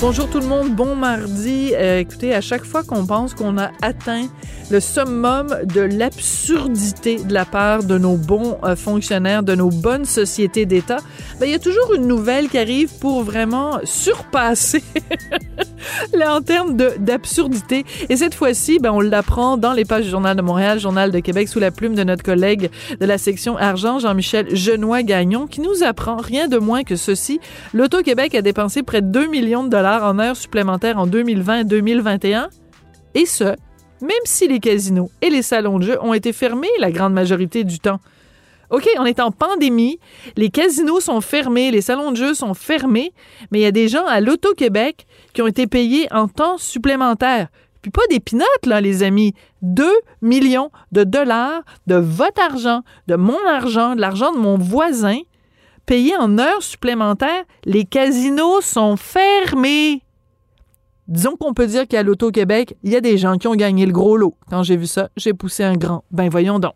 Bonjour tout le monde, bon mardi. Euh, écoutez, à chaque fois qu'on pense qu'on a atteint le summum de l'absurdité de la part de nos bons euh, fonctionnaires, de nos bonnes sociétés d'État, ben, il y a toujours une nouvelle qui arrive pour vraiment surpasser là, en termes d'absurdité. Et cette fois-ci, ben, on l'apprend dans les pages du Journal de Montréal, Journal de Québec, sous la plume de notre collègue de la section argent, Jean-Michel Genois-Gagnon, qui nous apprend rien de moins que ceci. L'Auto-Québec a dépensé près de 2 millions de dollars en heures supplémentaires en 2020 et 2021. Et ce, même si les casinos et les salons de jeu ont été fermés la grande majorité du temps. OK, on est en pandémie, les casinos sont fermés, les salons de jeu sont fermés, mais il y a des gens à l'Auto-Québec qui ont été payés en temps supplémentaire. Puis pas des pinottes, là, les amis. 2 millions de dollars de votre argent, de mon argent, de l'argent de mon voisin, payés en heures supplémentaires. Les casinos sont fermés. Disons qu'on peut dire qu'à l'Auto-Québec, il y a des gens qui ont gagné le gros lot. Quand j'ai vu ça, j'ai poussé un grand. Ben voyons donc.